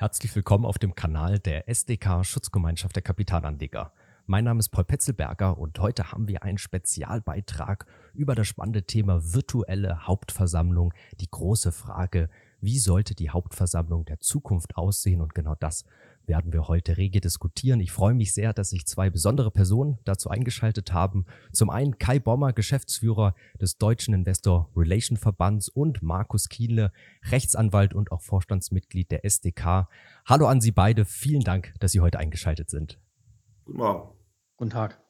Herzlich willkommen auf dem Kanal der SDK Schutzgemeinschaft der Kapitalanleger. Mein Name ist Paul Petzelberger und heute haben wir einen Spezialbeitrag über das spannende Thema virtuelle Hauptversammlung. Die große Frage, wie sollte die Hauptversammlung der Zukunft aussehen? Und genau das werden wir heute rege diskutieren. Ich freue mich sehr, dass sich zwei besondere Personen dazu eingeschaltet haben. Zum einen Kai Bommer, Geschäftsführer des Deutschen Investor Relation Verbands und Markus Kienle, Rechtsanwalt und auch Vorstandsmitglied der SDK. Hallo an Sie beide. Vielen Dank, dass Sie heute eingeschaltet sind. Guten Morgen. Guten Tag.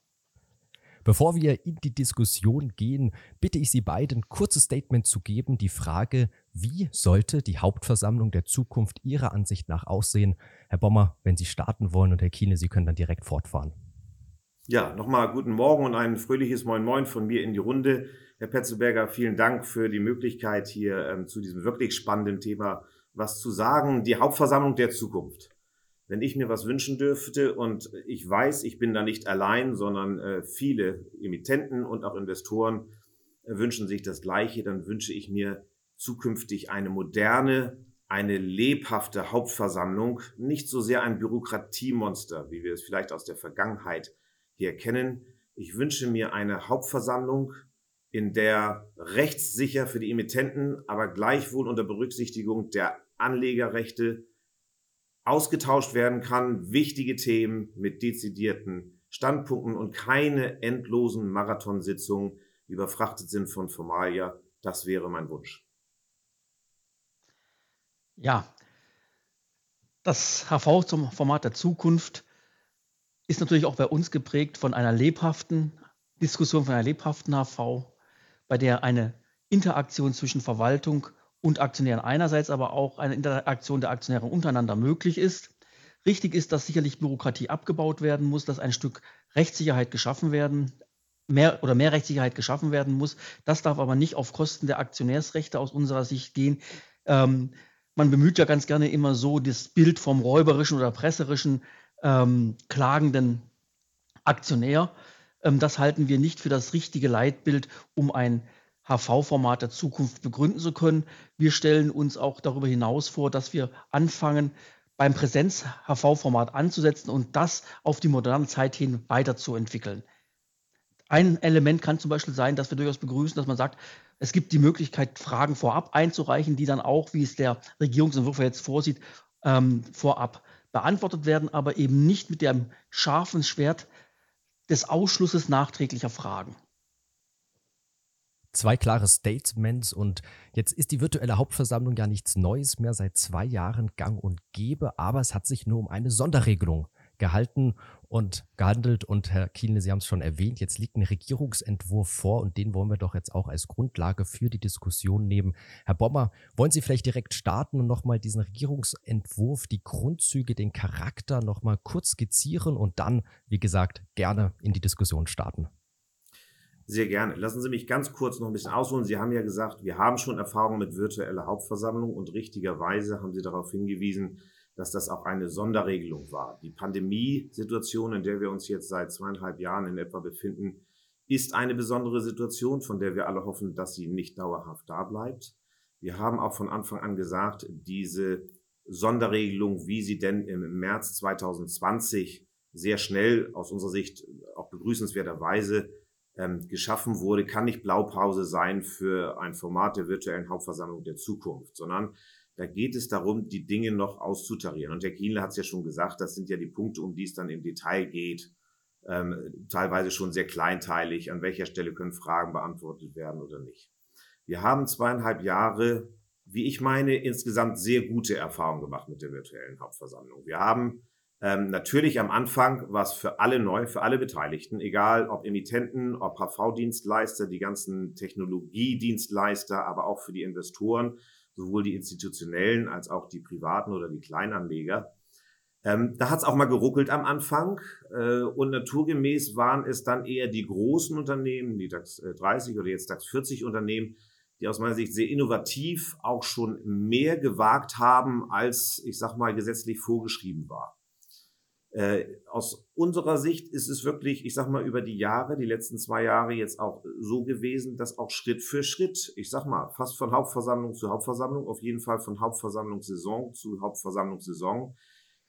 Bevor wir in die Diskussion gehen, bitte ich Sie beiden, ein kurzes Statement zu geben. Die Frage, wie sollte die Hauptversammlung der Zukunft Ihrer Ansicht nach aussehen? Herr Bommer, wenn Sie starten wollen und Herr Kiene, Sie können dann direkt fortfahren. Ja, nochmal guten Morgen und ein fröhliches Moin Moin von mir in die Runde. Herr Petzelberger, vielen Dank für die Möglichkeit, hier ähm, zu diesem wirklich spannenden Thema was zu sagen. Die Hauptversammlung der Zukunft wenn ich mir was wünschen dürfte und ich weiß, ich bin da nicht allein, sondern äh, viele Emittenten und auch Investoren äh, wünschen sich das Gleiche, dann wünsche ich mir zukünftig eine moderne, eine lebhafte Hauptversammlung, nicht so sehr ein Bürokratiemonster, wie wir es vielleicht aus der Vergangenheit hier kennen. Ich wünsche mir eine Hauptversammlung, in der rechtssicher für die Emittenten, aber gleichwohl unter Berücksichtigung der Anlegerrechte ausgetauscht werden kann, wichtige Themen mit dezidierten Standpunkten und keine endlosen Marathonsitzungen, überfrachtet sind von Formalia. Das wäre mein Wunsch. Ja, das HV zum Format der Zukunft ist natürlich auch bei uns geprägt von einer lebhaften Diskussion, von einer lebhaften HV, bei der eine Interaktion zwischen Verwaltung und Aktionären einerseits, aber auch eine Interaktion der Aktionäre untereinander möglich ist. Richtig ist, dass sicherlich Bürokratie abgebaut werden muss, dass ein Stück Rechtssicherheit geschaffen werden, mehr oder mehr Rechtssicherheit geschaffen werden muss. Das darf aber nicht auf Kosten der Aktionärsrechte aus unserer Sicht gehen. Ähm, man bemüht ja ganz gerne immer so das Bild vom räuberischen oder presserischen ähm, klagenden Aktionär. Ähm, das halten wir nicht für das richtige Leitbild, um ein HV-Format der Zukunft begründen zu können. Wir stellen uns auch darüber hinaus vor, dass wir anfangen, beim Präsenz-HV-Format anzusetzen und das auf die moderne Zeit hin weiterzuentwickeln. Ein Element kann zum Beispiel sein, dass wir durchaus begrüßen, dass man sagt, es gibt die Möglichkeit, Fragen vorab einzureichen, die dann auch, wie es der Regierungsentwurf jetzt vorsieht, ähm, vorab beantwortet werden, aber eben nicht mit dem scharfen Schwert des Ausschlusses nachträglicher Fragen. Zwei klare Statements und jetzt ist die virtuelle Hauptversammlung ja nichts Neues mehr. Seit zwei Jahren gang und gäbe, aber es hat sich nur um eine Sonderregelung gehalten und gehandelt. Und Herr Kienle, Sie haben es schon erwähnt, jetzt liegt ein Regierungsentwurf vor und den wollen wir doch jetzt auch als Grundlage für die Diskussion nehmen. Herr Bommer, wollen Sie vielleicht direkt starten und nochmal diesen Regierungsentwurf, die Grundzüge, den Charakter nochmal kurz skizzieren und dann, wie gesagt, gerne in die Diskussion starten? Sehr gerne. Lassen Sie mich ganz kurz noch ein bisschen ausholen. Sie haben ja gesagt, wir haben schon Erfahrung mit virtueller Hauptversammlung und richtigerweise haben Sie darauf hingewiesen, dass das auch eine Sonderregelung war. Die Pandemiesituation, in der wir uns jetzt seit zweieinhalb Jahren in etwa befinden, ist eine besondere Situation, von der wir alle hoffen, dass sie nicht dauerhaft da bleibt. Wir haben auch von Anfang an gesagt, diese Sonderregelung, wie sie denn im März 2020 sehr schnell aus unserer Sicht auch begrüßenswerterweise ähm, geschaffen wurde, kann nicht Blaupause sein für ein Format der virtuellen Hauptversammlung der Zukunft, sondern da geht es darum, die Dinge noch auszutarieren. Und Herr Kienle hat es ja schon gesagt, das sind ja die Punkte, um die es dann im Detail geht. Ähm, teilweise schon sehr kleinteilig, an welcher Stelle können Fragen beantwortet werden oder nicht. Wir haben zweieinhalb Jahre, wie ich meine, insgesamt sehr gute Erfahrungen gemacht mit der virtuellen Hauptversammlung. Wir haben ähm, natürlich am Anfang war es für alle neu, für alle Beteiligten, egal ob Emittenten, ob HV-Dienstleister, die ganzen Technologiedienstleister, aber auch für die Investoren, sowohl die institutionellen als auch die privaten oder die Kleinanleger. Ähm, da hat es auch mal geruckelt am Anfang äh, und naturgemäß waren es dann eher die großen Unternehmen, die DAX 30 äh, oder jetzt DAX 40 Unternehmen, die aus meiner Sicht sehr innovativ auch schon mehr gewagt haben, als ich sag mal gesetzlich vorgeschrieben war. Äh, aus unserer Sicht ist es wirklich, ich sag mal, über die Jahre, die letzten zwei Jahre jetzt auch so gewesen, dass auch Schritt für Schritt, ich sag mal, fast von Hauptversammlung zu Hauptversammlung, auf jeden Fall von Hauptversammlungssaison zu Hauptversammlungssaison,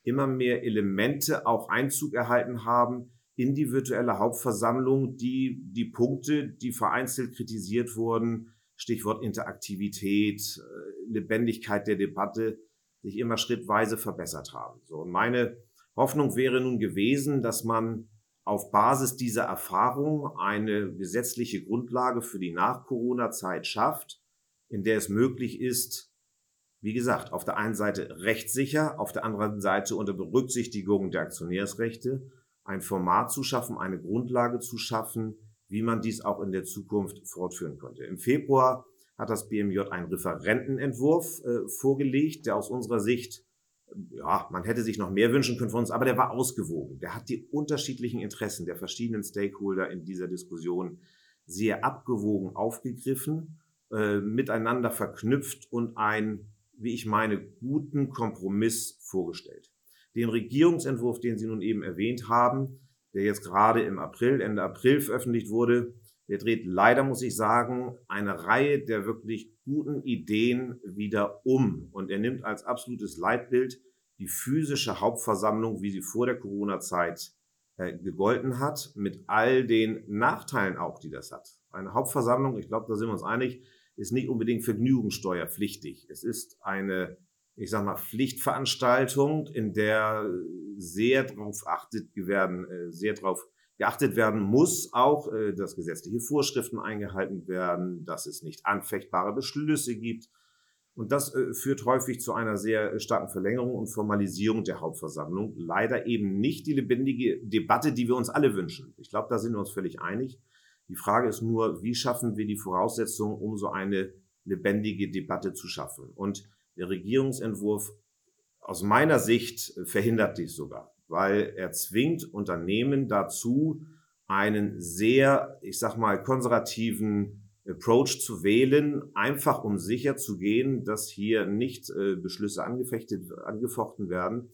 immer mehr Elemente auch Einzug erhalten haben in die virtuelle Hauptversammlung, die die Punkte, die vereinzelt kritisiert wurden, Stichwort Interaktivität, äh, Lebendigkeit der Debatte, sich immer schrittweise verbessert haben. So, und meine Hoffnung wäre nun gewesen, dass man auf Basis dieser Erfahrung eine gesetzliche Grundlage für die Nach-Corona-Zeit schafft, in der es möglich ist, wie gesagt, auf der einen Seite rechtssicher, auf der anderen Seite unter Berücksichtigung der Aktionärsrechte ein Format zu schaffen, eine Grundlage zu schaffen, wie man dies auch in der Zukunft fortführen könnte. Im Februar hat das BMJ einen Referentenentwurf äh, vorgelegt, der aus unserer Sicht ja, man hätte sich noch mehr wünschen können von uns, aber der war ausgewogen. Der hat die unterschiedlichen Interessen der verschiedenen Stakeholder in dieser Diskussion sehr abgewogen aufgegriffen, äh, miteinander verknüpft und einen, wie ich meine, guten Kompromiss vorgestellt. Den Regierungsentwurf, den Sie nun eben erwähnt haben, der jetzt gerade im April, Ende April veröffentlicht wurde, der dreht leider, muss ich sagen, eine Reihe der wirklich guten Ideen wieder um. Und er nimmt als absolutes Leitbild die physische Hauptversammlung, wie sie vor der Corona-Zeit äh, gegolten hat, mit all den Nachteilen auch, die das hat. Eine Hauptversammlung, ich glaube, da sind wir uns einig, ist nicht unbedingt vergnügungssteuerpflichtig. Es ist eine, ich sag mal, Pflichtveranstaltung, in der sehr darauf achtet werden, äh, sehr darauf geachtet werden muss, auch, äh, dass gesetzliche Vorschriften eingehalten werden, dass es nicht anfechtbare Beschlüsse gibt. Und das äh, führt häufig zu einer sehr starken Verlängerung und Formalisierung der Hauptversammlung. Leider eben nicht die lebendige Debatte, die wir uns alle wünschen. Ich glaube, da sind wir uns völlig einig. Die Frage ist nur, wie schaffen wir die Voraussetzungen, um so eine lebendige Debatte zu schaffen? Und der Regierungsentwurf aus meiner Sicht verhindert dies sogar weil er zwingt Unternehmen dazu, einen sehr, ich sag mal, konservativen Approach zu wählen, einfach um sicher zu gehen, dass hier nicht äh, Beschlüsse angefechtet, angefochten werden.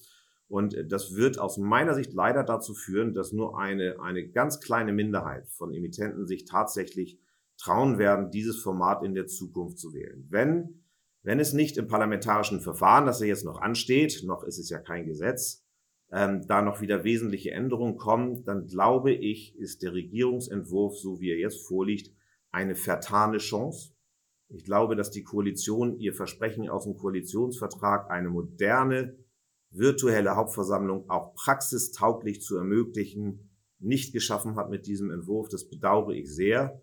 Und das wird aus meiner Sicht leider dazu führen, dass nur eine, eine ganz kleine Minderheit von Emittenten sich tatsächlich trauen werden, dieses Format in der Zukunft zu wählen. Wenn, wenn es nicht im parlamentarischen Verfahren, das ja jetzt noch ansteht, noch ist es ja kein Gesetz, ähm, da noch wieder wesentliche Änderungen kommen, dann glaube ich, ist der Regierungsentwurf, so wie er jetzt vorliegt, eine vertane Chance. Ich glaube, dass die Koalition ihr Versprechen aus dem Koalitionsvertrag, eine moderne, virtuelle Hauptversammlung auch praxistauglich zu ermöglichen, nicht geschaffen hat mit diesem Entwurf. Das bedauere ich sehr.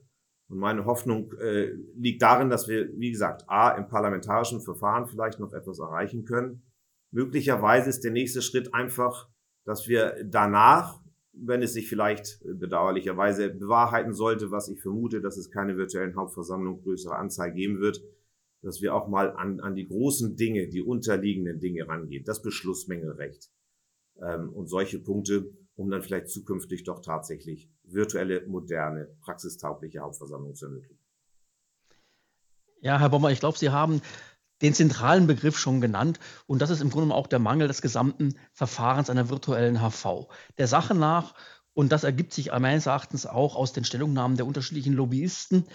Und meine Hoffnung äh, liegt darin, dass wir, wie gesagt, A, im parlamentarischen Verfahren vielleicht noch etwas erreichen können Möglicherweise ist der nächste Schritt einfach, dass wir danach, wenn es sich vielleicht bedauerlicherweise bewahrheiten sollte, was ich vermute, dass es keine virtuellen Hauptversammlungen größerer Anzahl geben wird, dass wir auch mal an, an die großen Dinge, die unterliegenden Dinge rangehen, das Beschlussmängelrecht ähm, und solche Punkte, um dann vielleicht zukünftig doch tatsächlich virtuelle, moderne, praxistaugliche Hauptversammlungen zu ermöglichen. Ja, Herr Bommer, ich glaube, Sie haben den zentralen Begriff schon genannt. Und das ist im Grunde auch der Mangel des gesamten Verfahrens einer virtuellen HV. Der Sache nach, und das ergibt sich meines Erachtens auch aus den Stellungnahmen der unterschiedlichen Lobbyisten,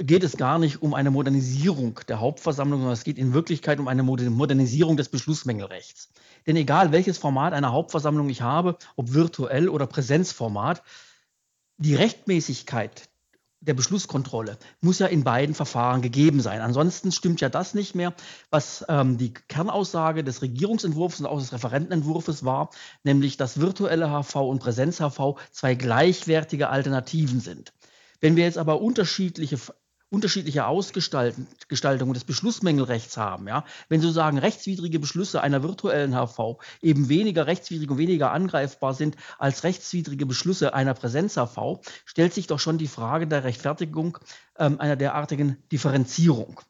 geht es gar nicht um eine Modernisierung der Hauptversammlung, sondern es geht in Wirklichkeit um eine Modernisierung des Beschlussmängelrechts. Denn egal welches Format einer Hauptversammlung ich habe, ob virtuell oder Präsenzformat, die Rechtmäßigkeit der Beschlusskontrolle muss ja in beiden Verfahren gegeben sein. Ansonsten stimmt ja das nicht mehr, was ähm, die Kernaussage des Regierungsentwurfs und auch des Referentenentwurfs war, nämlich dass virtuelle HV und Präsenz-HV zwei gleichwertige Alternativen sind. Wenn wir jetzt aber unterschiedliche unterschiedliche Ausgestaltung des Beschlussmängelrechts haben. Ja? Wenn sozusagen rechtswidrige Beschlüsse einer virtuellen HV eben weniger rechtswidrig und weniger angreifbar sind als rechtswidrige Beschlüsse einer Präsenz-HV, stellt sich doch schon die Frage der Rechtfertigung ähm, einer derartigen Differenzierung.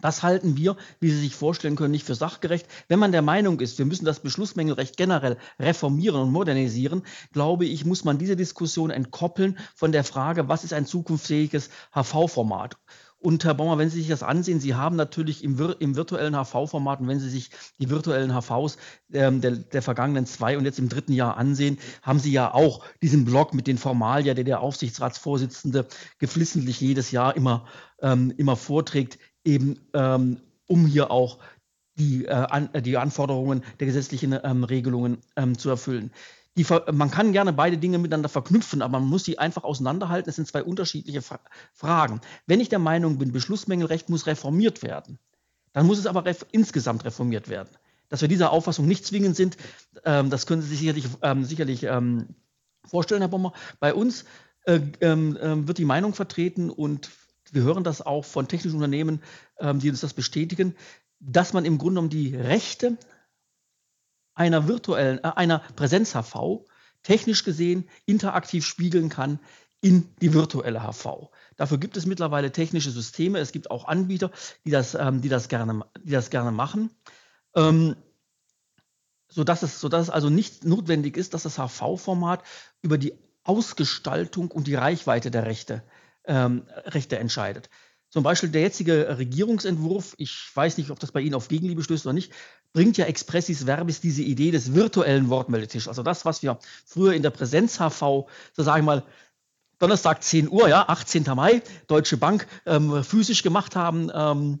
Das halten wir, wie Sie sich vorstellen können, nicht für sachgerecht. Wenn man der Meinung ist, wir müssen das Beschlussmängelrecht generell reformieren und modernisieren, glaube ich, muss man diese Diskussion entkoppeln von der Frage, was ist ein zukunftsfähiges HV-Format. Und Herr Baumer, wenn Sie sich das ansehen, Sie haben natürlich im, im virtuellen HV-Format und wenn Sie sich die virtuellen HVs ähm, der, der, vergangenen zwei und jetzt im dritten Jahr ansehen, haben Sie ja auch diesen Blog mit den Formalia, der der Aufsichtsratsvorsitzende geflissentlich jedes Jahr immer, ähm, immer vorträgt, eben ähm, um hier auch die, äh, an, die Anforderungen der gesetzlichen ähm, Regelungen ähm, zu erfüllen die, man kann gerne beide Dinge miteinander verknüpfen, aber man muss sie einfach auseinanderhalten. Es sind zwei unterschiedliche Fra Fragen. Wenn ich der Meinung bin, Beschlussmängelrecht muss reformiert werden, dann muss es aber ref insgesamt reformiert werden. Dass wir dieser Auffassung nicht zwingend sind, ähm, das können Sie sich sicherlich, ähm, sicherlich ähm, vorstellen, Herr Bommer. Bei uns äh, ähm, wird die Meinung vertreten und wir hören das auch von technischen Unternehmen, ähm, die uns das bestätigen, dass man im Grunde genommen die Rechte einer virtuellen, äh, einer Präsenz-HV technisch gesehen interaktiv spiegeln kann in die virtuelle HV. Dafür gibt es mittlerweile technische Systeme. Es gibt auch Anbieter, die das, ähm, die das, gerne, die das gerne machen. Ähm, sodass, es, sodass es also nicht notwendig ist, dass das HV-Format über die Ausgestaltung und die Reichweite der Rechte, ähm, Rechte entscheidet. Zum Beispiel der jetzige Regierungsentwurf, ich weiß nicht, ob das bei Ihnen auf Gegenliebe stößt oder nicht, bringt ja expressis verbis diese Idee des virtuellen Wortmeldetisches. Also das, was wir früher in der Präsenz-HV, so sage ich mal, Donnerstag 10 Uhr, ja, 18. Mai, Deutsche Bank, ähm, physisch gemacht haben ähm,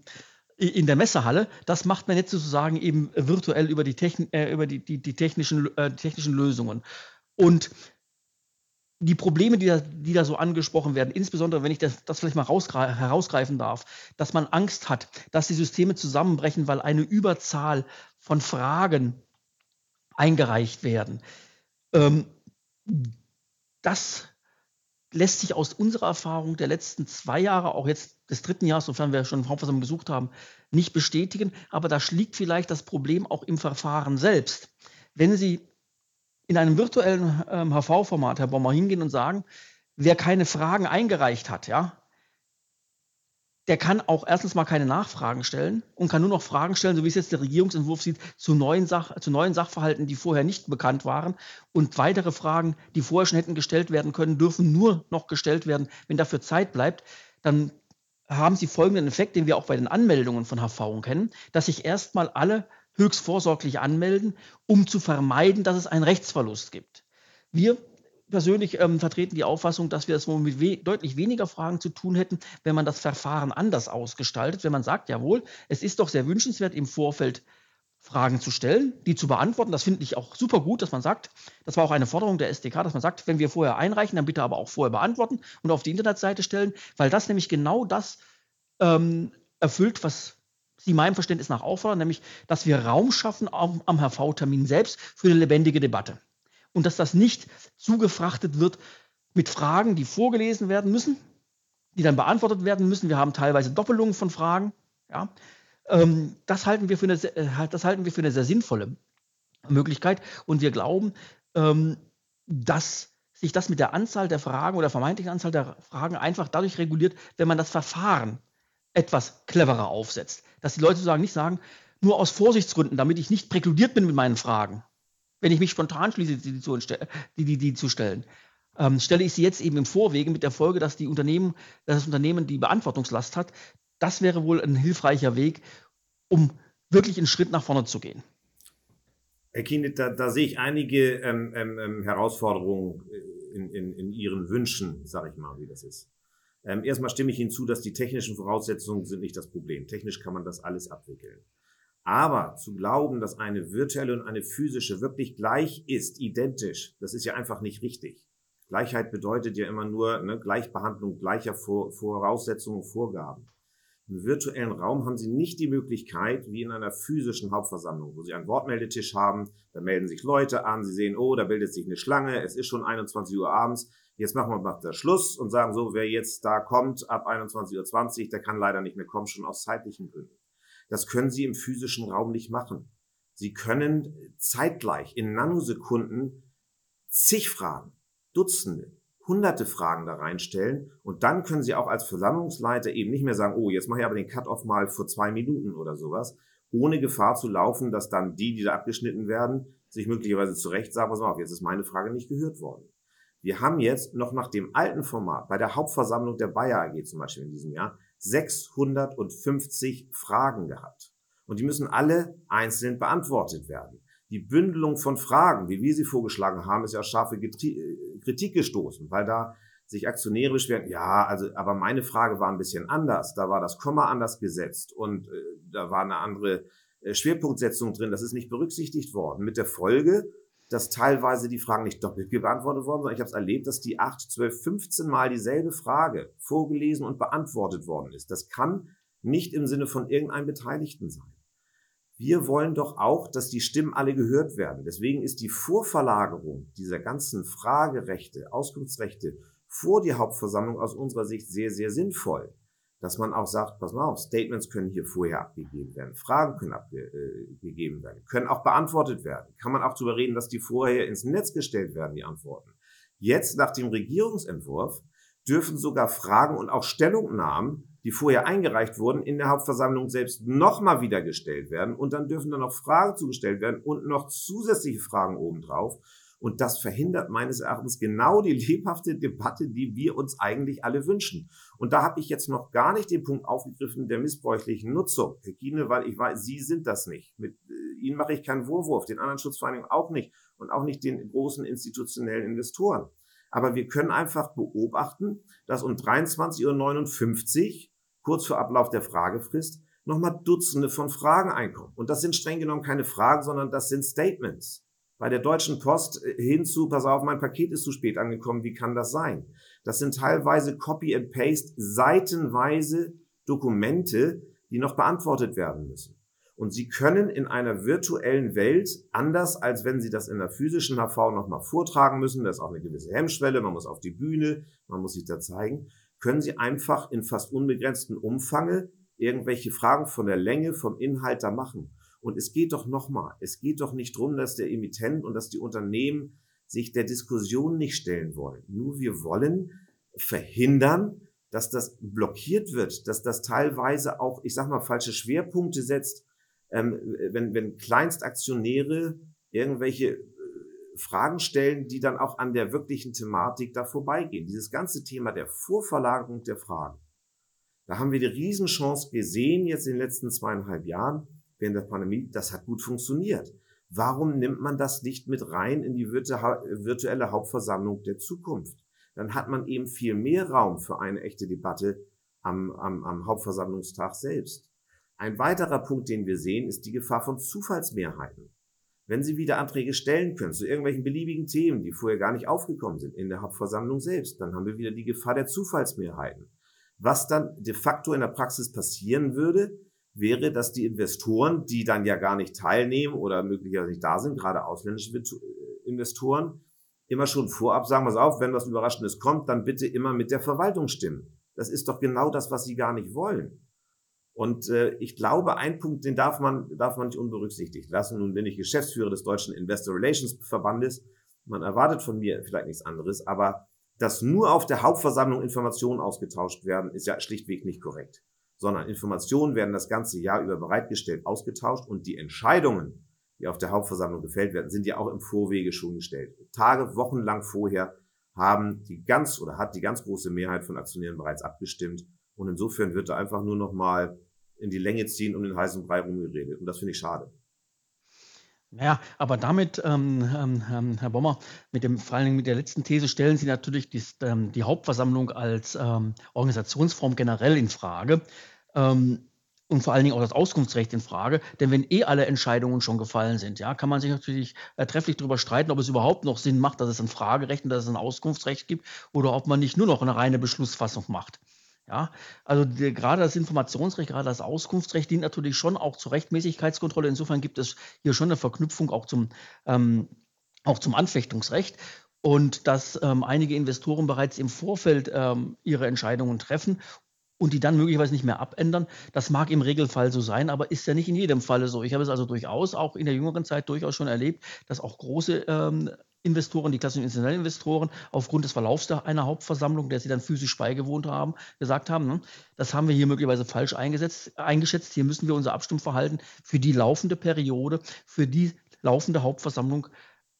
in der Messehalle, das macht man jetzt sozusagen eben virtuell über die, Techn äh, über die, die, die technischen, äh, technischen Lösungen. Und die Probleme, die da, die da so angesprochen werden, insbesondere wenn ich das, das vielleicht mal herausgreifen darf, dass man Angst hat, dass die Systeme zusammenbrechen, weil eine Überzahl von Fragen eingereicht werden. Ähm, das lässt sich aus unserer Erfahrung der letzten zwei Jahre, auch jetzt des dritten Jahres, sofern wir schon Hauptversammlung gesucht haben, nicht bestätigen. Aber da liegt vielleicht das Problem auch im Verfahren selbst. Wenn Sie in einem virtuellen ähm, HV-Format, Herr Bommer, hingehen und sagen, wer keine Fragen eingereicht hat, ja, der kann auch erstens mal keine Nachfragen stellen und kann nur noch Fragen stellen, so wie es jetzt der Regierungsentwurf sieht, zu neuen, Sach zu neuen Sachverhalten, die vorher nicht bekannt waren. Und weitere Fragen, die vorher schon hätten gestellt werden können, dürfen nur noch gestellt werden, wenn dafür Zeit bleibt. Dann haben Sie folgenden Effekt, den wir auch bei den Anmeldungen von HV kennen, dass sich erstmal alle höchst vorsorglich anmelden, um zu vermeiden, dass es einen Rechtsverlust gibt. Wir persönlich ähm, vertreten die Auffassung, dass wir es wohl mit we deutlich weniger Fragen zu tun hätten, wenn man das Verfahren anders ausgestaltet, wenn man sagt, jawohl, es ist doch sehr wünschenswert, im Vorfeld Fragen zu stellen, die zu beantworten. Das finde ich auch super gut, dass man sagt, das war auch eine Forderung der SDK, dass man sagt, wenn wir vorher einreichen, dann bitte aber auch vorher beantworten und auf die Internetseite stellen, weil das nämlich genau das ähm, erfüllt, was Sie meinem Verständnis nach auffordern, nämlich, dass wir Raum schaffen am, am HV-Termin selbst für eine lebendige Debatte. Und dass das nicht zugefrachtet wird mit Fragen, die vorgelesen werden müssen, die dann beantwortet werden müssen. Wir haben teilweise Doppelungen von Fragen. Ja. Ähm, das, halten wir für eine, äh, das halten wir für eine sehr sinnvolle Möglichkeit. Und wir glauben, ähm, dass sich das mit der Anzahl der Fragen oder vermeintlichen Anzahl der Fragen einfach dadurch reguliert, wenn man das Verfahren etwas cleverer aufsetzt. Dass die Leute sozusagen nicht sagen, nur aus Vorsichtsgründen, damit ich nicht präkludiert bin mit meinen Fragen, wenn ich mich spontan schließe, die, zu, die, die, die zu stellen, ähm, stelle ich sie jetzt eben im Vorwege mit der Folge, dass die Unternehmen, dass das Unternehmen die Beantwortungslast hat. Das wäre wohl ein hilfreicher Weg, um wirklich einen Schritt nach vorne zu gehen. Herr Kienet, da, da sehe ich einige ähm, ähm, ähm Herausforderungen äh, in, in, in Ihren Wünschen, sage ich mal, wie das ist. Ähm, erstmal stimme ich Ihnen zu, dass die technischen Voraussetzungen sind nicht das Problem. Technisch kann man das alles abwickeln. Aber zu glauben, dass eine virtuelle und eine physische wirklich gleich ist, identisch, das ist ja einfach nicht richtig. Gleichheit bedeutet ja immer nur ne, Gleichbehandlung gleicher Vor Voraussetzungen und Vorgaben. Im virtuellen Raum haben Sie nicht die Möglichkeit, wie in einer physischen Hauptversammlung, wo Sie einen Wortmeldetisch haben, da melden sich Leute an, Sie sehen, oh, da bildet sich eine Schlange, es ist schon 21 Uhr abends, jetzt machen wir mal Schluss und sagen so, wer jetzt da kommt ab 21.20 Uhr, der kann leider nicht mehr kommen, schon aus zeitlichen Gründen. Das können Sie im physischen Raum nicht machen. Sie können zeitgleich in Nanosekunden zig Fragen, Dutzende, hunderte Fragen da reinstellen und dann können Sie auch als Versammlungsleiter eben nicht mehr sagen, oh, jetzt mache ich aber den Cut-off mal vor zwei Minuten oder sowas, ohne Gefahr zu laufen, dass dann die, die da abgeschnitten werden, sich möglicherweise zurecht sagen, pass mal auf, jetzt ist meine Frage nicht gehört worden. Wir haben jetzt noch nach dem alten Format bei der Hauptversammlung der Bayer AG zum Beispiel in diesem Jahr 650 Fragen gehabt. Und die müssen alle einzeln beantwortet werden. Die Bündelung von Fragen, wie wir sie vorgeschlagen haben, ist ja scharfe äh, Kritik gestoßen, weil da sich Aktionäre beschweren, ja, also, aber meine Frage war ein bisschen anders. Da war das Komma anders gesetzt und äh, da war eine andere äh, Schwerpunktsetzung drin. Das ist nicht berücksichtigt worden. Mit der Folge, dass teilweise die Fragen nicht doppelt beantwortet worden sind. Ich habe es erlebt, dass die 8, 12, 15 Mal dieselbe Frage vorgelesen und beantwortet worden ist. Das kann nicht im Sinne von irgendeinem Beteiligten sein. Wir wollen doch auch, dass die Stimmen alle gehört werden. Deswegen ist die Vorverlagerung dieser ganzen Fragerechte, Auskunftsrechte vor die Hauptversammlung aus unserer Sicht sehr, sehr sinnvoll dass man auch sagt, pass mal auf, Statements können hier vorher abgegeben werden, Fragen können abgegeben äh, werden, können auch beantwortet werden. Kann man auch darüber reden, dass die vorher ins Netz gestellt werden, die Antworten. Jetzt nach dem Regierungsentwurf dürfen sogar Fragen und auch Stellungnahmen, die vorher eingereicht wurden, in der Hauptversammlung selbst nochmal wieder gestellt werden und dann dürfen dann noch Fragen zugestellt werden und noch zusätzliche Fragen obendrauf. Und das verhindert meines Erachtens genau die lebhafte Debatte, die wir uns eigentlich alle wünschen. Und da habe ich jetzt noch gar nicht den Punkt aufgegriffen der missbräuchlichen Nutzung. Herr Kiene, weil ich weiß, Sie sind das nicht. Mit äh, Ihnen mache ich keinen Vorwurf, den anderen Schutzvereinigungen auch nicht und auch nicht den großen institutionellen Investoren. Aber wir können einfach beobachten, dass um 23.59 Uhr, kurz vor Ablauf der Fragefrist, nochmal Dutzende von Fragen einkommen. Und das sind streng genommen keine Fragen, sondern das sind Statements bei der Deutschen Post äh, hinzu, pass auf, mein Paket ist zu spät angekommen, wie kann das sein? Das sind teilweise Copy and Paste, seitenweise Dokumente, die noch beantwortet werden müssen. Und Sie können in einer virtuellen Welt, anders als wenn Sie das in der physischen HV nochmal vortragen müssen, da ist auch eine gewisse Hemmschwelle, man muss auf die Bühne, man muss sich da zeigen, können Sie einfach in fast unbegrenzten Umfange irgendwelche Fragen von der Länge, vom Inhalt da machen. Und es geht doch nochmal, es geht doch nicht drum, dass der Emittent und dass die Unternehmen sich der Diskussion nicht stellen wollen. Nur wir wollen verhindern, dass das blockiert wird, dass das teilweise auch, ich sag mal, falsche Schwerpunkte setzt, ähm, wenn, wenn Kleinstaktionäre irgendwelche äh, Fragen stellen, die dann auch an der wirklichen Thematik da vorbeigehen. Dieses ganze Thema der Vorverlagerung der Fragen. Da haben wir die Riesenchance gesehen jetzt in den letzten zweieinhalb Jahren, während der Pandemie, das hat gut funktioniert. Warum nimmt man das nicht mit rein in die virtuelle Hauptversammlung der Zukunft? Dann hat man eben viel mehr Raum für eine echte Debatte am, am, am Hauptversammlungstag selbst. Ein weiterer Punkt, den wir sehen, ist die Gefahr von Zufallsmehrheiten. Wenn Sie wieder Anträge stellen können zu irgendwelchen beliebigen Themen, die vorher gar nicht aufgekommen sind in der Hauptversammlung selbst, dann haben wir wieder die Gefahr der Zufallsmehrheiten. Was dann de facto in der Praxis passieren würde, wäre, dass die Investoren, die dann ja gar nicht teilnehmen oder möglicherweise nicht da sind, gerade ausländische äh, Investoren, immer schon vorab sagen, pass auf, wenn was Überraschendes kommt, dann bitte immer mit der Verwaltung stimmen. Das ist doch genau das, was sie gar nicht wollen. Und äh, ich glaube, ein Punkt, den darf man, darf man nicht unberücksichtigt lassen. Nun bin ich Geschäftsführer des Deutschen Investor Relations Verbandes. Man erwartet von mir vielleicht nichts anderes, aber dass nur auf der Hauptversammlung Informationen ausgetauscht werden, ist ja schlichtweg nicht korrekt sondern Informationen werden das ganze Jahr über bereitgestellt, ausgetauscht und die Entscheidungen, die auf der Hauptversammlung gefällt werden, sind ja auch im Vorwege schon gestellt. Tage, Wochen lang vorher haben die ganz oder hat die ganz große Mehrheit von Aktionären bereits abgestimmt und insofern wird da einfach nur noch mal in die Länge ziehen um den heißen Brei rumgeredet und das finde ich schade. Naja, aber damit, ähm, ähm, ähm, Herr Bommer, mit dem, vor allen Dingen mit der letzten These stellen Sie natürlich die, ähm, die Hauptversammlung als ähm, Organisationsform generell in Frage ähm, und vor allen Dingen auch das Auskunftsrecht in Frage. Denn wenn eh alle Entscheidungen schon gefallen sind, ja, kann man sich natürlich äh, trefflich darüber streiten, ob es überhaupt noch Sinn macht, dass es ein Fragerecht und dass es ein Auskunftsrecht gibt oder ob man nicht nur noch eine reine Beschlussfassung macht. Ja, also die, gerade das Informationsrecht, gerade das Auskunftsrecht dient natürlich schon auch zur Rechtmäßigkeitskontrolle. Insofern gibt es hier schon eine Verknüpfung auch zum, ähm, auch zum Anfechtungsrecht. Und dass ähm, einige Investoren bereits im Vorfeld ähm, ihre Entscheidungen treffen und die dann möglicherweise nicht mehr abändern. Das mag im Regelfall so sein, aber ist ja nicht in jedem Falle so. Ich habe es also durchaus auch in der jüngeren Zeit durchaus schon erlebt, dass auch große ähm, Investoren, die klassischen institutionellen Investoren, aufgrund des Verlaufs einer Hauptversammlung, der sie dann physisch beigewohnt haben, gesagt haben, ne, das haben wir hier möglicherweise falsch eingesetzt, eingeschätzt. Hier müssen wir unser Abstimmverhalten für die laufende Periode, für die laufende Hauptversammlung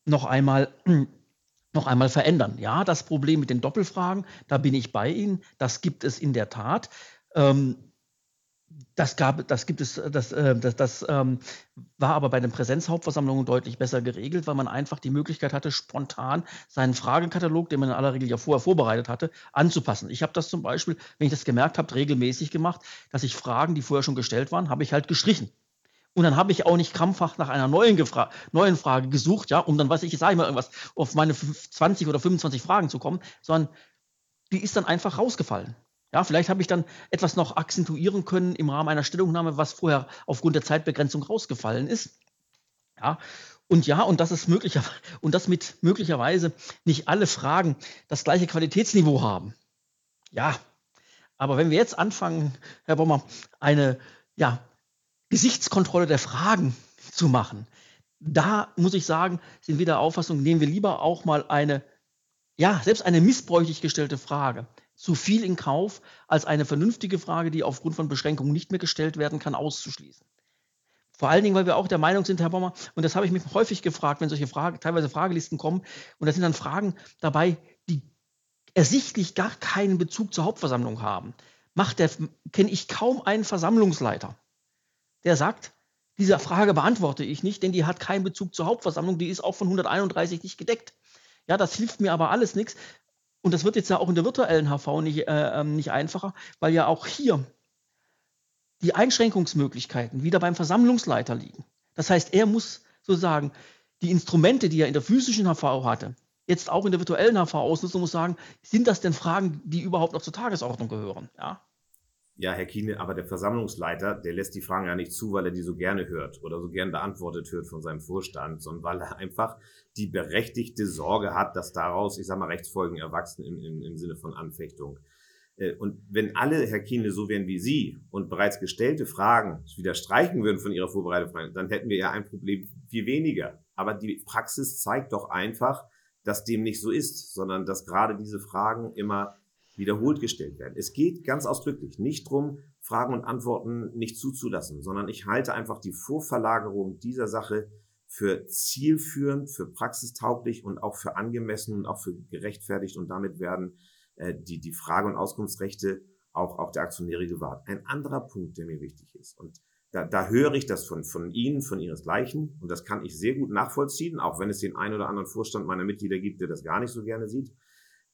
noch einmal noch einmal verändern. Ja, das Problem mit den Doppelfragen, da bin ich bei Ihnen, das gibt es in der Tat. Ähm, das, gab, das gibt es, das, äh, das, das ähm, war aber bei den Präsenzhauptversammlungen deutlich besser geregelt, weil man einfach die Möglichkeit hatte, spontan seinen Fragekatalog, den man in aller Regel ja vorher vorbereitet hatte, anzupassen. Ich habe das zum Beispiel, wenn ich das gemerkt habe, regelmäßig gemacht, dass ich Fragen, die vorher schon gestellt waren, habe ich halt gestrichen. Und dann habe ich auch nicht krampfhaft nach einer neuen, Gefra neuen Frage gesucht, ja, um dann, weiß ich, sage ich mal irgendwas, auf meine 20 oder 25 Fragen zu kommen, sondern die ist dann einfach rausgefallen. Ja, vielleicht habe ich dann etwas noch akzentuieren können im Rahmen einer Stellungnahme, was vorher aufgrund der Zeitbegrenzung rausgefallen ist. Ja, und ja, und das ist möglicherweise, und das mit möglicherweise nicht alle Fragen das gleiche Qualitätsniveau haben. Ja, aber wenn wir jetzt anfangen, Herr Bommer, eine ja, Gesichtskontrolle der Fragen zu machen, da muss ich sagen, sind wir der Auffassung, nehmen wir lieber auch mal eine, ja, selbst eine missbräuchlich gestellte Frage zu viel in Kauf, als eine vernünftige Frage, die aufgrund von Beschränkungen nicht mehr gestellt werden kann, auszuschließen. Vor allen Dingen, weil wir auch der Meinung sind, Herr Bommer, und das habe ich mich häufig gefragt, wenn solche Fragen, teilweise Fragelisten kommen, und da sind dann Fragen dabei, die ersichtlich gar keinen Bezug zur Hauptversammlung haben. Macht der, kenne ich kaum einen Versammlungsleiter, der sagt, diese Frage beantworte ich nicht, denn die hat keinen Bezug zur Hauptversammlung, die ist auch von 131 nicht gedeckt. Ja, das hilft mir aber alles nichts, und das wird jetzt ja auch in der virtuellen HV nicht, äh, ähm, nicht einfacher, weil ja auch hier die Einschränkungsmöglichkeiten wieder beim Versammlungsleiter liegen. Das heißt, er muss sozusagen die Instrumente, die er in der physischen HV hatte, jetzt auch in der virtuellen HV ausnutzen und muss sagen, sind das denn Fragen, die überhaupt noch zur Tagesordnung gehören? Ja? Ja, Herr Kiene, aber der Versammlungsleiter, der lässt die Fragen ja nicht zu, weil er die so gerne hört oder so gern beantwortet hört von seinem Vorstand, sondern weil er einfach die berechtigte Sorge hat, dass daraus, ich sag mal, Rechtsfolgen erwachsen im, im, im Sinne von Anfechtung. Äh, und wenn alle, Herr Kiene, so wären wie Sie und bereits gestellte Fragen wieder streichen würden von Ihrer Vorbereitung, dann hätten wir ja ein Problem viel weniger. Aber die Praxis zeigt doch einfach, dass dem nicht so ist, sondern dass gerade diese Fragen immer wiederholt gestellt werden. Es geht ganz ausdrücklich nicht darum, Fragen und Antworten nicht zuzulassen, sondern ich halte einfach die Vorverlagerung dieser Sache für zielführend, für praxistauglich und auch für angemessen und auch für gerechtfertigt und damit werden äh, die, die Frage- und Auskunftsrechte auch, auch der Aktionäre gewahrt. Ein anderer Punkt, der mir wichtig ist und da, da höre ich das von, von Ihnen, von Ihresgleichen und das kann ich sehr gut nachvollziehen, auch wenn es den einen oder anderen Vorstand meiner Mitglieder gibt, der das gar nicht so gerne sieht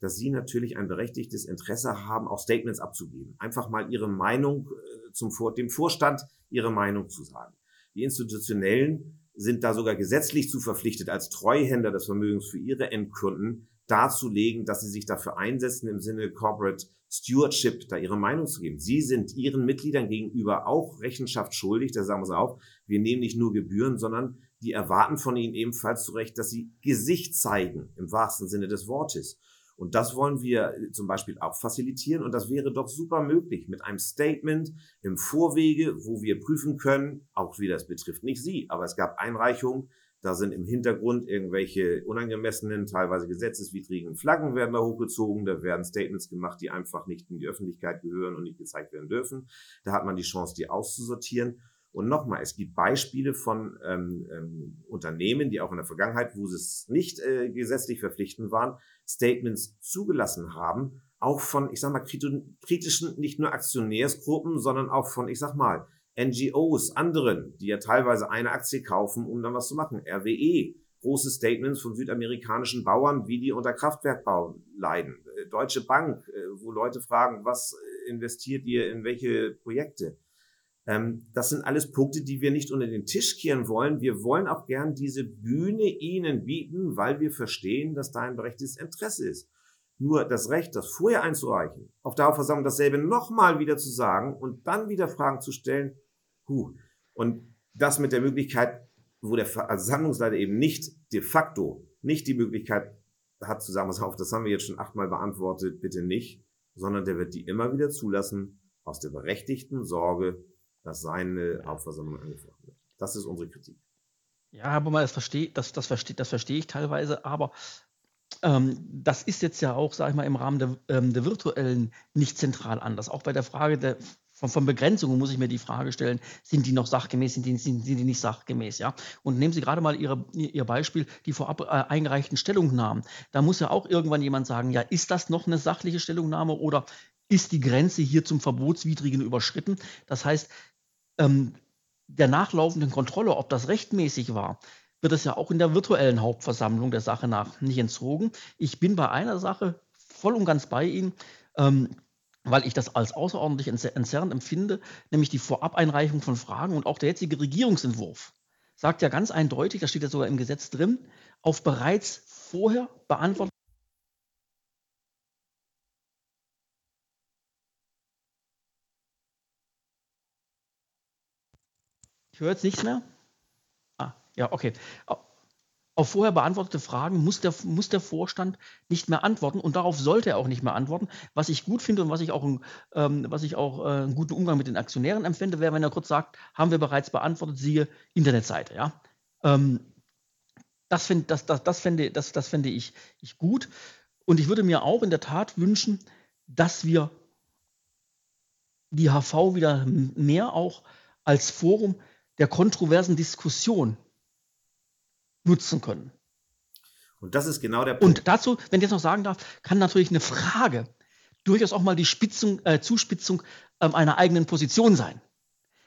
dass Sie natürlich ein berechtigtes Interesse haben, auch Statements abzugeben. Einfach mal Ihre Meinung äh, zum Vor dem Vorstand Ihre Meinung zu sagen. Die Institutionellen sind da sogar gesetzlich zu verpflichtet, als Treuhänder des Vermögens für ihre Endkunden darzulegen, dass sie sich dafür einsetzen, im Sinne Corporate Stewardship da ihre Meinung zu geben. Sie sind ihren Mitgliedern gegenüber auch Rechenschaft schuldig, da sagen wir es auch, wir nehmen nicht nur Gebühren, sondern die erwarten von ihnen ebenfalls zu Recht, dass sie Gesicht zeigen, im wahrsten Sinne des Wortes. Und das wollen wir äh, zum Beispiel auch facilitieren. Und das wäre doch super möglich mit einem Statement im Vorwege, wo wir prüfen können, auch wie das betrifft nicht Sie, aber es gab Einreichungen, da sind im Hintergrund irgendwelche unangemessenen, teilweise gesetzeswidrigen Flaggen werden da hochgezogen. Da werden Statements gemacht, die einfach nicht in die Öffentlichkeit gehören und nicht gezeigt werden dürfen. Da hat man die Chance, die auszusortieren. Und nochmal, es gibt Beispiele von ähm, ähm, Unternehmen, die auch in der Vergangenheit, wo sie es nicht äh, gesetzlich verpflichtend waren, Statements zugelassen haben, auch von, ich sag mal, kritischen, nicht nur Aktionärsgruppen, sondern auch von, ich sag mal, NGOs, anderen, die ja teilweise eine Aktie kaufen, um dann was zu machen. RWE, große Statements von südamerikanischen Bauern, wie die unter Kraftwerkbau leiden. Äh, Deutsche Bank, äh, wo Leute fragen, was investiert ihr in welche Projekte? Ähm, das sind alles Punkte, die wir nicht unter den Tisch kehren wollen. Wir wollen auch gern diese Bühne Ihnen bieten, weil wir verstehen, dass da ein berechtigtes Interesse ist. Nur das Recht, das vorher einzureichen, auf der Hauptversammlung dasselbe nochmal wieder zu sagen und dann wieder Fragen zu stellen, huh. Und das mit der Möglichkeit, wo der Versammlungsleiter eben nicht de facto nicht die Möglichkeit hat zu sagen, was auf, das haben wir jetzt schon achtmal beantwortet, bitte nicht, sondern der wird die immer wieder zulassen aus der berechtigten Sorge, dass seine Hauptversammlung angefochten wird. Das ist unsere Kritik. Ja, aber mal, das verstehe das, das versteh, das versteh ich teilweise, aber ähm, das ist jetzt ja auch, sage ich mal, im Rahmen der, ähm, der virtuellen nicht zentral anders. Auch bei der Frage der, von, von, Begrenzungen muss ich mir die Frage stellen, sind die noch sachgemäß, sind die, sind, sind die nicht sachgemäß, ja? Und nehmen Sie gerade mal Ihre, Ihr Beispiel, die vorab äh, eingereichten Stellungnahmen. Da muss ja auch irgendwann jemand sagen, ja, ist das noch eine sachliche Stellungnahme oder ist die Grenze hier zum Verbotswidrigen überschritten. Das heißt, ähm, der nachlaufenden Kontrolle, ob das rechtmäßig war, wird es ja auch in der virtuellen Hauptversammlung der Sache nach nicht entzogen. Ich bin bei einer Sache voll und ganz bei Ihnen, ähm, weil ich das als außerordentlich entzerrend empfinde, nämlich die Vorabeinreichung von Fragen und auch der jetzige Regierungsentwurf sagt ja ganz eindeutig, das steht ja sogar im Gesetz drin, auf bereits vorher beantwortete Ich höre jetzt nichts mehr. Ah, ja, okay. Auf vorher beantwortete Fragen muss der, muss der Vorstand nicht mehr antworten und darauf sollte er auch nicht mehr antworten. Was ich gut finde und was ich auch, ähm, was ich auch äh, einen guten Umgang mit den Aktionären empfinde, wäre, wenn er kurz sagt, haben wir bereits beantwortet, siehe Internetseite. Ja? Ähm, das, find, das, das, das, fände, das, das fände ich, ich gut. Und ich würde mir auch in der Tat wünschen, dass wir die HV wieder mehr auch als Forum der kontroversen Diskussion nutzen können. Und das ist genau der Punkt. Und dazu, wenn ich jetzt noch sagen darf, kann natürlich eine Frage durchaus auch mal die Spitzung, äh, Zuspitzung äh, einer eigenen Position sein.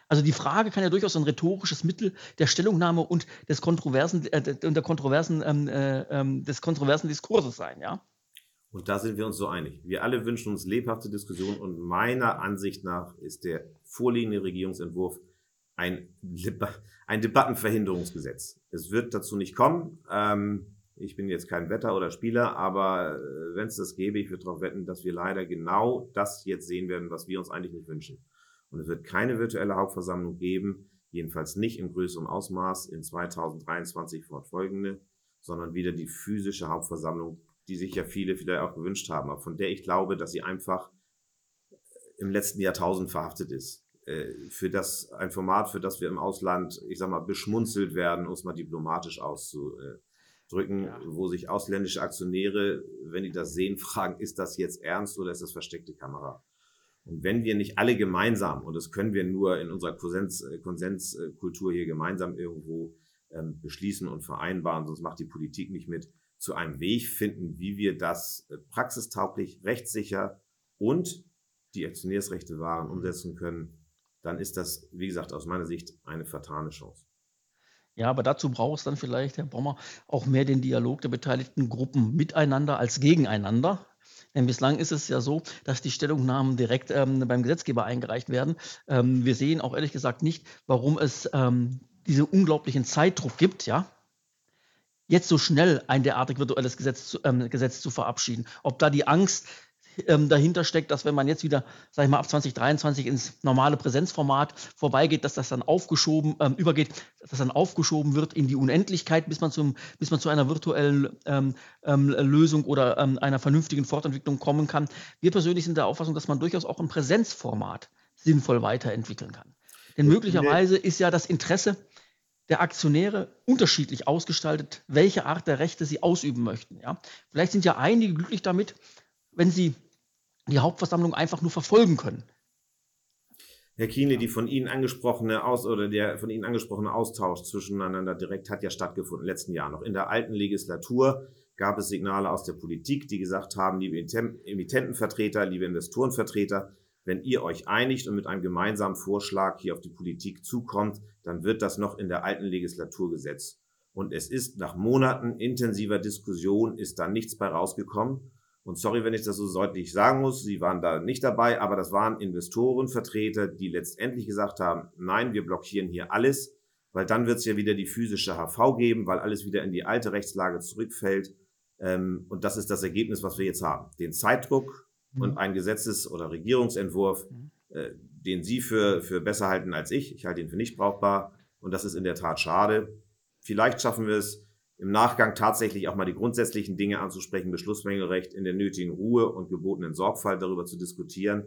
Also die Frage kann ja durchaus ein rhetorisches Mittel der Stellungnahme und des kontroversen, äh, der kontroversen, ähm, äh, ähm, des kontroversen Diskurses sein, ja. Und da sind wir uns so einig. Wir alle wünschen uns lebhafte Diskussionen und meiner Ansicht nach ist der vorliegende Regierungsentwurf ein, ein Debattenverhinderungsgesetz. Es wird dazu nicht kommen. Ähm, ich bin jetzt kein Wetter oder Spieler, aber äh, wenn es das gäbe, ich würde darauf wetten, dass wir leider genau das jetzt sehen werden, was wir uns eigentlich nicht wünschen. Und es wird keine virtuelle Hauptversammlung geben, jedenfalls nicht im größeren Ausmaß in 2023 fortfolgende, sondern wieder die physische Hauptversammlung, die sich ja viele vielleicht auch gewünscht haben, aber von der ich glaube, dass sie einfach im letzten Jahrtausend verhaftet ist. Äh, für das ein Format, für das wir im Ausland, ich sag mal, beschmunzelt werden, um es mal diplomatisch auszudrücken, ja. wo sich ausländische Aktionäre, wenn die das sehen, fragen, ist das jetzt ernst oder ist das versteckte Kamera? Und wenn wir nicht alle gemeinsam, und das können wir nur in unserer äh, Konsenskultur hier gemeinsam irgendwo ähm, beschließen und vereinbaren, sonst macht die Politik nicht mit, zu einem Weg finden, wie wir das äh, praxistauglich, rechtssicher und die Aktionärsrechte wahren umsetzen können, dann ist das, wie gesagt, aus meiner Sicht eine vertane Chance. Ja, aber dazu braucht es dann vielleicht, Herr Bommer, auch mehr den Dialog der beteiligten Gruppen miteinander als gegeneinander. Denn bislang ist es ja so, dass die Stellungnahmen direkt ähm, beim Gesetzgeber eingereicht werden. Ähm, wir sehen auch ehrlich gesagt nicht, warum es ähm, diesen unglaublichen Zeitdruck gibt, ja, jetzt so schnell ein derartig virtuelles Gesetz, ähm, Gesetz zu verabschieden. Ob da die Angst ähm, dahinter steckt, dass wenn man jetzt wieder, sag ich mal, ab 2023 ins normale Präsenzformat vorbeigeht, dass das dann aufgeschoben ähm, übergeht, dass das dann aufgeschoben wird in die Unendlichkeit, bis man zum, bis man zu einer virtuellen ähm, ähm, Lösung oder ähm, einer vernünftigen Fortentwicklung kommen kann. Wir persönlich sind der Auffassung, dass man durchaus auch im Präsenzformat sinnvoll weiterentwickeln kann. Denn möglicherweise ist ja das Interesse der Aktionäre unterschiedlich ausgestaltet, welche Art der Rechte sie ausüben möchten. Ja? Vielleicht sind ja einige glücklich damit, wenn sie die Hauptversammlung einfach nur verfolgen können. Herr Kiene, die von Ihnen angesprochene Aus oder der von Ihnen angesprochene Austausch zwischeneinander direkt hat ja stattgefunden im letzten Jahr noch. In der alten Legislatur gab es Signale aus der Politik, die gesagt haben, liebe Emittentenvertreter, liebe Investorenvertreter, wenn ihr euch einigt und mit einem gemeinsamen Vorschlag hier auf die Politik zukommt, dann wird das noch in der alten Legislatur gesetzt. Und es ist nach Monaten intensiver Diskussion ist da nichts bei rausgekommen. Und sorry, wenn ich das so deutlich sagen muss, Sie waren da nicht dabei, aber das waren Investorenvertreter, die letztendlich gesagt haben, nein, wir blockieren hier alles, weil dann wird es ja wieder die physische HV geben, weil alles wieder in die alte Rechtslage zurückfällt. Ähm, und das ist das Ergebnis, was wir jetzt haben. Den Zeitdruck mhm. und einen Gesetzes- oder Regierungsentwurf, mhm. äh, den Sie für, für besser halten als ich. Ich halte ihn für nicht brauchbar. Und das ist in der Tat schade. Vielleicht schaffen wir es, im Nachgang tatsächlich auch mal die grundsätzlichen Dinge anzusprechen, Beschlussmängelrecht in der nötigen Ruhe und gebotenen Sorgfalt darüber zu diskutieren.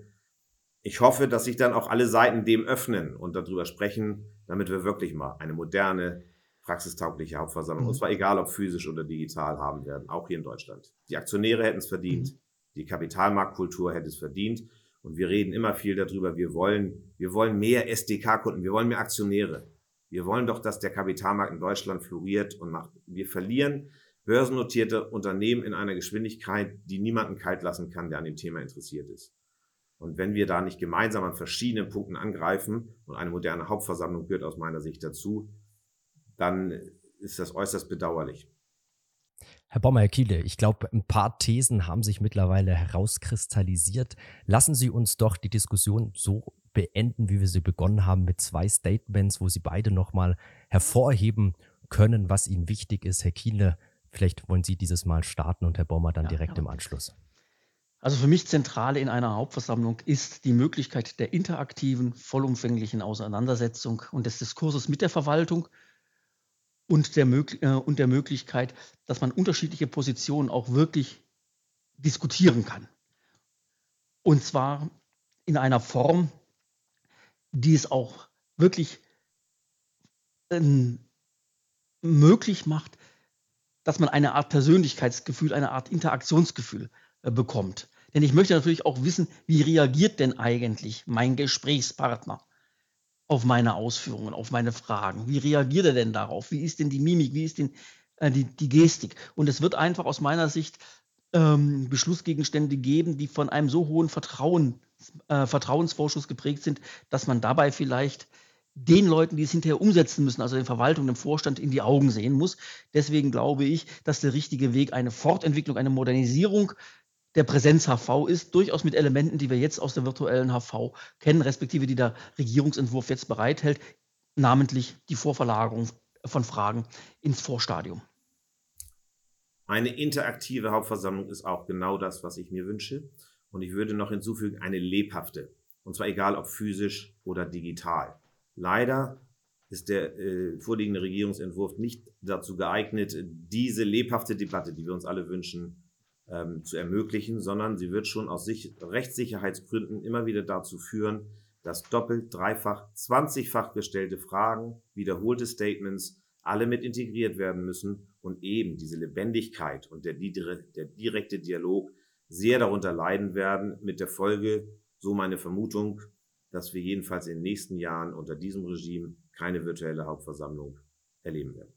Ich hoffe, dass sich dann auch alle Seiten dem öffnen und darüber sprechen, damit wir wirklich mal eine moderne, praxistaugliche Hauptversammlung, mhm. und zwar egal ob physisch oder digital, haben werden, auch hier in Deutschland. Die Aktionäre hätten es verdient, mhm. die Kapitalmarktkultur hätte es verdient und wir reden immer viel darüber, wir wollen, wir wollen mehr SDK-Kunden, wir wollen mehr Aktionäre. Wir wollen doch, dass der Kapitalmarkt in Deutschland floriert und macht. Wir verlieren börsennotierte Unternehmen in einer Geschwindigkeit, die niemanden kalt lassen kann, der an dem Thema interessiert ist. Und wenn wir da nicht gemeinsam an verschiedenen Punkten angreifen, und eine moderne Hauptversammlung gehört aus meiner Sicht dazu, dann ist das äußerst bedauerlich. Herr Bommer, Herr Kiele, ich glaube, ein paar Thesen haben sich mittlerweile herauskristallisiert. Lassen Sie uns doch die Diskussion so beenden, wie wir sie begonnen haben, mit zwei Statements, wo Sie beide nochmal hervorheben können, was Ihnen wichtig ist. Herr Kiele, vielleicht wollen Sie dieses Mal starten und Herr Bommer dann ja, direkt ja. im Anschluss. Also für mich zentral in einer Hauptversammlung ist die Möglichkeit der interaktiven, vollumfänglichen Auseinandersetzung und des Diskurses mit der Verwaltung und der, äh, und der Möglichkeit, dass man unterschiedliche Positionen auch wirklich diskutieren kann. Und zwar in einer Form, die es auch wirklich ähm, möglich macht, dass man eine Art Persönlichkeitsgefühl, eine Art Interaktionsgefühl äh, bekommt. Denn ich möchte natürlich auch wissen, wie reagiert denn eigentlich mein Gesprächspartner? auf meine Ausführungen, auf meine Fragen? Wie reagiert er denn darauf? Wie ist denn die Mimik? Wie ist denn äh, die, die Gestik? Und es wird einfach aus meiner Sicht ähm, Beschlussgegenstände geben, die von einem so hohen Vertrauen, äh, Vertrauensvorschuss geprägt sind, dass man dabei vielleicht den Leuten, die es hinterher umsetzen müssen, also den Verwaltung, dem Vorstand, in die Augen sehen muss. Deswegen glaube ich, dass der richtige Weg eine Fortentwicklung, eine Modernisierung der Präsenz-HV ist, durchaus mit Elementen, die wir jetzt aus der virtuellen HV kennen, respektive die der Regierungsentwurf jetzt bereithält, namentlich die Vorverlagerung von Fragen ins Vorstadium. Eine interaktive Hauptversammlung ist auch genau das, was ich mir wünsche. Und ich würde noch hinzufügen, eine lebhafte. Und zwar egal ob physisch oder digital. Leider ist der äh, vorliegende Regierungsentwurf nicht dazu geeignet, diese lebhafte Debatte, die wir uns alle wünschen, ähm, zu ermöglichen, sondern sie wird schon aus Sich Rechtssicherheitsgründen immer wieder dazu führen, dass doppelt, dreifach, zwanzigfach gestellte Fragen, wiederholte Statements alle mit integriert werden müssen und eben diese Lebendigkeit und der, der direkte Dialog sehr darunter leiden werden, mit der Folge, so meine Vermutung, dass wir jedenfalls in den nächsten Jahren unter diesem Regime keine virtuelle Hauptversammlung erleben werden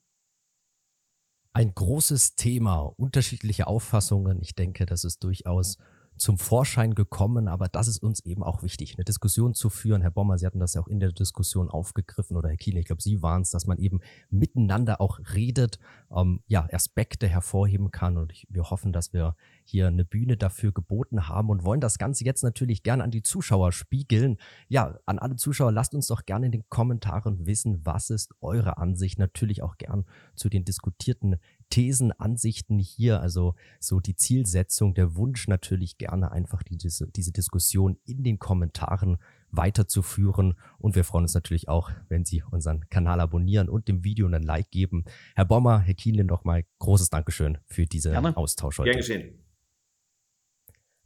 ein großes Thema, unterschiedliche Auffassungen. Ich denke, das ist durchaus zum Vorschein gekommen, aber das ist uns eben auch wichtig, eine Diskussion zu führen. Herr Bommer, Sie hatten das ja auch in der Diskussion aufgegriffen oder Herr Kiel, ich glaube, Sie waren es, dass man eben miteinander auch redet, ähm, ja, Aspekte hervorheben kann und ich, wir hoffen, dass wir hier eine Bühne dafür geboten haben und wollen das Ganze jetzt natürlich gerne an die Zuschauer spiegeln. Ja, an alle Zuschauer, lasst uns doch gerne in den Kommentaren wissen, was ist eure Ansicht, natürlich auch gern zu den diskutierten Thesen, Ansichten hier, also so die Zielsetzung, der Wunsch natürlich gerne einfach diese, diese Diskussion in den Kommentaren weiterzuführen. Und wir freuen uns natürlich auch, wenn Sie unseren Kanal abonnieren und dem Video einen Like geben. Herr Bommer, Herr Kienle, nochmal großes Dankeschön für diesen Austausch heute. Gern geschehen.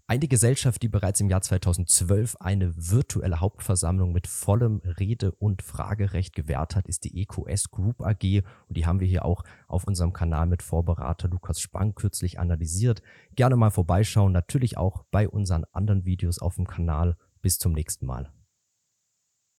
Eine Gesellschaft, die bereits im Jahr 2012 eine virtuelle Hauptversammlung mit vollem Rede- und Fragerecht gewährt hat, ist die EQS Group AG und die haben wir hier auch auf unserem Kanal mit Vorberater Lukas Spang kürzlich analysiert. Gerne mal vorbeischauen, natürlich auch bei unseren anderen Videos auf dem Kanal. Bis zum nächsten Mal.